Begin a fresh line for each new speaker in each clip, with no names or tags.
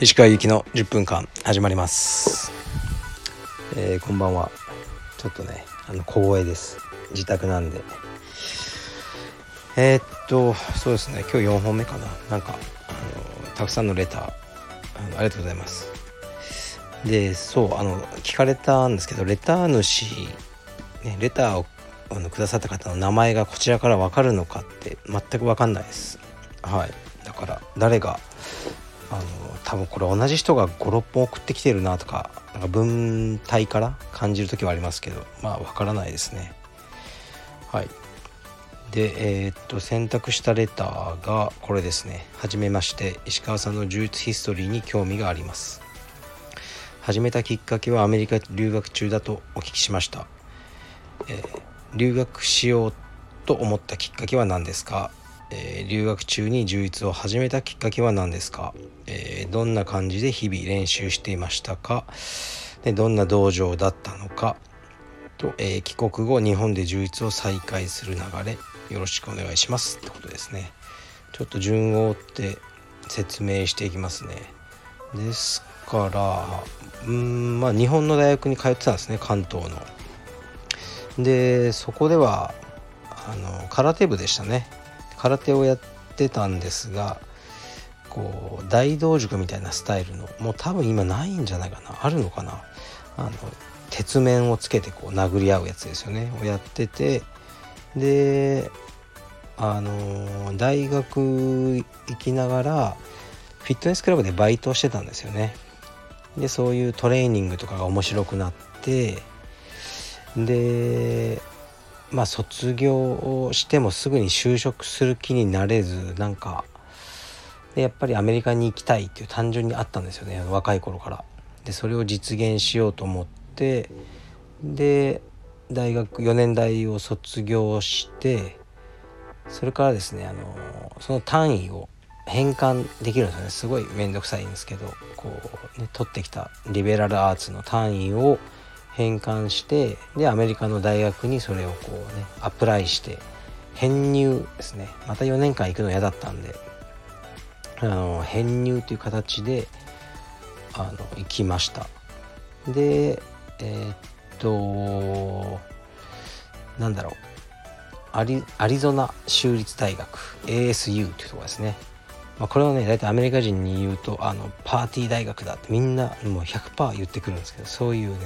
石川由紀の10分間始まります、えー、こんばんは。ちょっとねあの小声です。自宅なんで。えー、っとそうですね。今日4本目かな。なんかあのたくさんのレター。あのありがとうございます。でそうあの聞かれたんですけどレター主、ね、レターをあのくださった方の名前がこちらから分かるのかって全く分かんないです。はい。だから誰があの多分これ同じ人が56本送ってきてるなとかなんか文体から感じる時はありますけどまあ分からないですね。はい。でえー、っと選択したレターがこれですね。はじめまして石川さんの呪術ヒストリーに興味があります。始めたきっかけはアメリカ留学中だとお聞きしました、えー、留学しようと思ったきっかけは何ですか？えー、留学中に充実を始めたきっかけは何ですか、えー、どんな感じで日々練習していましたか？でどんな道場だったのか？と、えー、帰国後日本で充実を再開する流れよろしくお願いします。ってことですね。ちょっと順を追って説明していきますね。ですからうんまあ日本の大学に通ってたんですね関東の。でそこではあの空手部でしたね。空手をやってたんですがこう大道塾みたいなスタイルのもう多分今ないんじゃないかな。あるのかな。あの鉄面をつけてこう殴り合うやつですよね。をやっててであの大学行きながらフィットネスクラブでバイトしてたんですよね。でそういうトレーニングとかが面白くなってでまあ卒業をしてもすぐに就職する気になれずなんかでやっぱりアメリカに行きたいっていう単純にあったんですよね若い頃から。でそれを実現しようと思ってで大学4年大を卒業してそれからですねあのその単位を変換できるんですよねすごい面倒くさいんですけどこう、ね、取ってきたリベラルアーツの単位を返還してでアメリカの大学にそれをこうねアプライして編入ですね。また4年間行くの嫌だったんであの編入という形であの行きました。でえー、っとなんだろう。アリアリゾナ州立大学 ASU っていうとこですね、まあ、これをね大体アメリカ人に言うとあのパーティー大学だってみんなもう100%言ってくるんですけどそういうね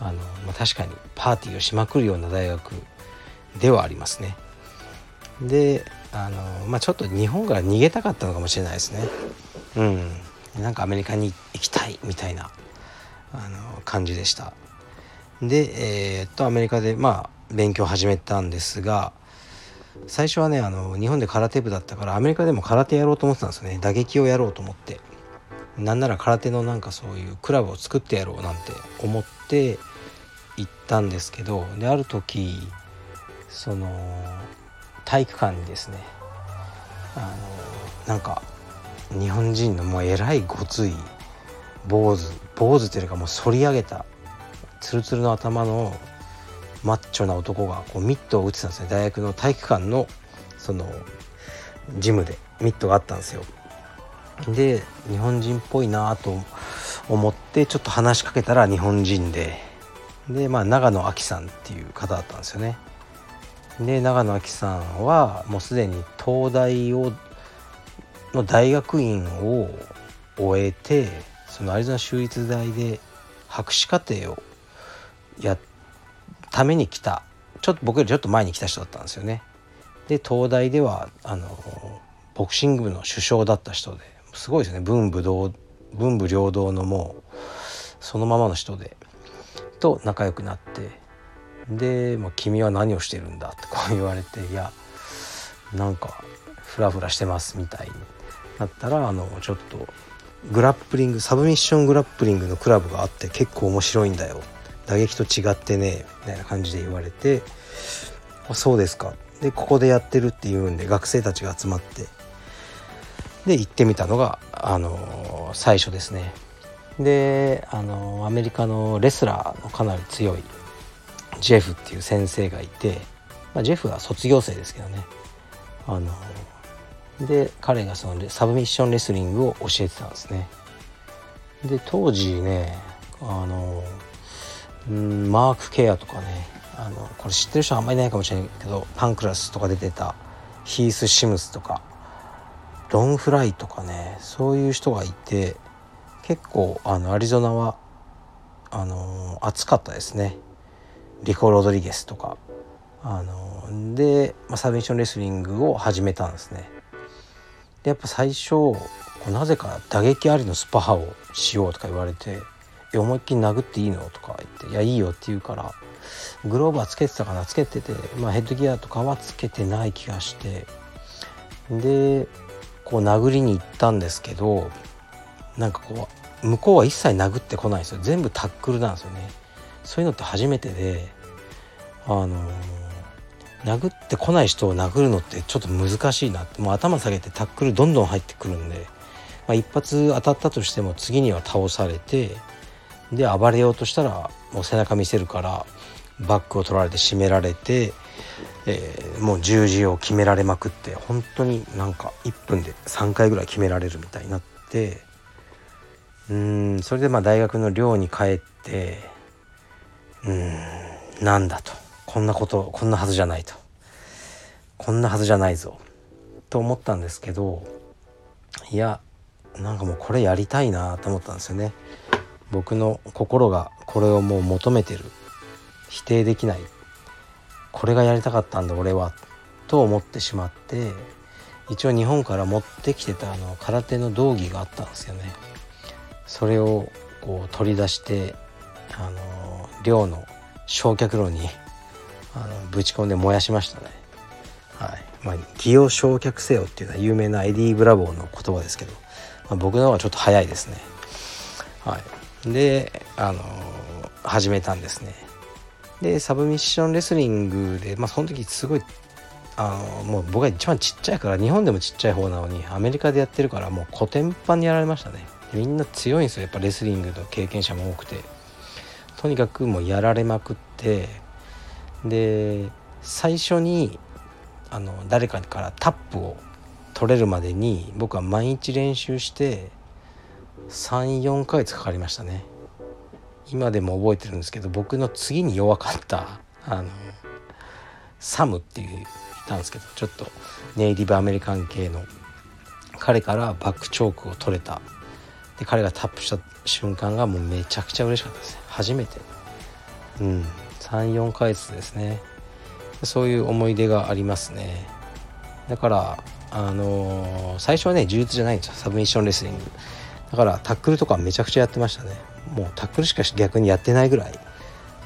あの、まあ、確かにパーティーをしまくるような大学ではありますね。であの、まあ、ちょっと日本から逃げたかったのかもしれないですね。うん、なんかアメリカに行きたいみたいなあの感じでした。で、えー、っとアメリカでまあ勉強始めたんですが最初はねあの日本で空手部だったからアメリカでも空手やろうと思ってたんですよね打撃をやろうと思ってなんなら空手のなんかそういうクラブを作ってやろうなんて思って行ったんですけどである時その体育館にですねあのなんか日本人のもうえらいごつい坊主坊主というかもう反り上げたツルツルの頭のマッチョな男がこうミットを打ってたんですね。大学の体育館のそのジムでミットがあったんですよ。で日本人っぽいなと思ってちょっと話しかけたら日本人ででまあ長野亜紀さんっていう方だったんですよね。で長野亜紀さんはもうすでに東大をの大学院を終えてそのアリゾナ州立大で博士課程をやために来た。ちょっと僕よりちょっと前に来た人だったんですよね。で東大ではあのボクシング部の首相だった人ですごいですね。文武同文武両道のもうそのままの人でと仲良くなってで「君は何をしてるんだ?」ってこう言われて「いやなんかフラフラしてます」みたいになったらあのちょっとグラップリングサブミッショングラップリングのクラブがあって結構面白いんだよ打撃と違ってねみたいな感じで言われて「あそうですか」でここでやってるっていうんで学生たちが集まってで行ってみたのがあの最初ですね。であのアメリカのレスラーのかなり強いジェフっていう先生がいてまあ、ジェフは卒業生ですけどね。あので彼がそのサブミッションレスリングを教えてたんですね。で当時ねあのんマーク・ケアとかねあのこれ知ってる人はあんまりいないかもしれないけどパンクラスとか出てたヒース・シムスとかロン・フライとかねそういう人がいて結構あのアリゾナはあの暑かったですね。リコ・ロドリゲスとか。あので、まあ、サブミッションレスリングを始めたんですね。でやっぱ最初なぜか打撃ありのスパハをしようとか言われて「思いっきり殴っていいの?」とか言って「いやいいよ」って言うからグローバーつけてたかなつけてて、まあ、ヘッドギアとかはつけてない気がして。でこう殴りに行ったんですけどなんかこう向こうは一切殴ってこないんですよ。全部タックルなんですよね。そういうのって初めてであのー、殴ってこない人を殴るのってちょっと難しいなって。もう頭下げてタックルどんどん入ってくるんで、まあ、一発当たったとしても次には倒されてで暴れようとしたらもう背中見せるからバックを取られて締められて、えー、もう十字を決められまくって本当になんか1分で3回ぐらい決められるみたいになってうんそれでまあ大学の寮に帰ってうんなんだと。こんなことこんなはずじゃないと。こんなはずじゃないぞ。と思ったんですけどいやなんかもうこれやりたいなと思ったんですよね。僕の心がこれをもう求めてる。否定できない。これがやりたかったんだ俺はと思ってしまって一応日本から持ってきてたあの空手の道着があったんですよね。それをこう取り出してあの寮の焼却炉にあのぶち込んで燃やしましたね。はい。まあ「ギを焼却せよ」っていうのは有名なエディ・ブラボーの言葉ですけど、まあ、僕の方がちょっと早いですね。はい。であの始めたんですね。でサブミッションレスリングで、まあ、その時すごいあのもう僕が一番ちっちゃいから日本でもちっちゃい方なのにアメリカでやってるからもうコテンパンにやられましたね。みんな強いんですよ。やっぱレスリングの経験者も多くて。とにかくもうやられまくってで最初にあの誰かからタップを取れるまでに僕は毎日練習して34ヶ月かかりましたね。今でも覚えてるんですけど僕の次に弱かったあのサムっていういたんですけどちょっとネイティブアメリカン系の彼からバックチョークを取れた。で彼がタップした瞬間がもうめちゃくちゃ嬉しかったです初めて。うん。34ヶ月ですね。そういう思い出がありますね。だからあのー、最初はね充実じゃないんですよ。サブミッションレスリング。だからタックルとかめちゃくちゃやってましたね。もうタックルしか逆にやってないぐらい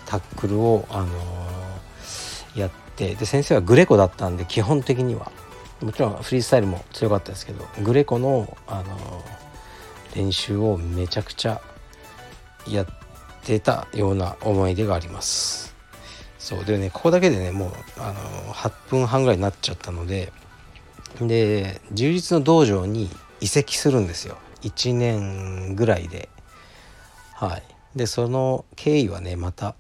タックルを、あのー、やってで先生はグレコだったんで基本的には。もちろんフリースタイルも強かったですけどグレコの、あのー、練習をめちゃくちゃやってたような思い出があります。そう。でねここだけでねもう、あのー、8分半ぐらいになっちゃったのでで充実の道場に移籍するんですよ。1年ぐらいで。はい。でその経緯はねまた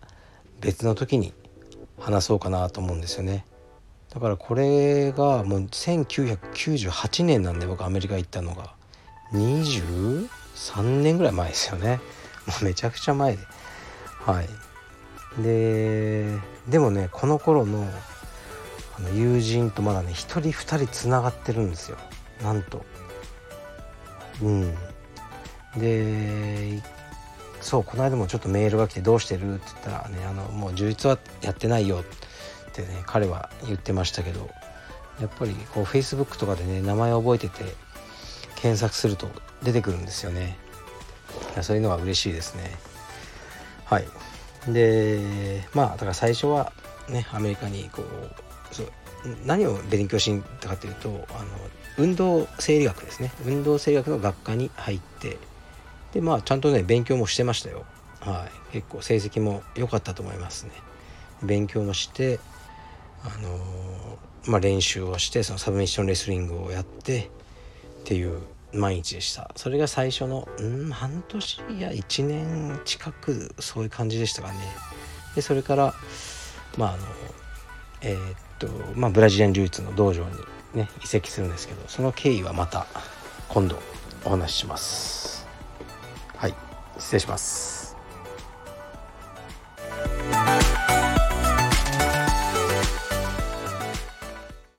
別の時に話そうかなと思うんですよね。だからこれがもう1998年なんで僕アメリカ行ったのが。23年ぐらい前ですよね。もうめちゃくちゃ前で。はい。ででもねこの頃のあの友人とまだね1人2人つながってるんですよ。なんと。うん。でそうこの間もちょっとメールが来て「どうしてる?」って言ったらねあのもう充実はやってないよってね彼は言ってましたけどやっぱりこう Facebook とかでね名前を覚えてて検索すると出てくるんですよね。そういうのは嬉しいですね。はい。でまあだから最初はねアメリカにこうそう何を勉強しに行ったかというとあの運動生理学ですね。運動生理学の学科に入ってでまあちゃんとね勉強もしてましたよ。はい。結構成績も良かったと思いますね。勉強もしてあのー、まあ練習をしてそのサブミッションレスリングをやってっていう毎日でした。それが最初のうん半年や1年近くそういう感じでしたかね。でそれからまああのえー、っとまあ、ブラジリアン柔術の道場にね移籍するんですけどその経緯はまた今度お話しします。失礼します。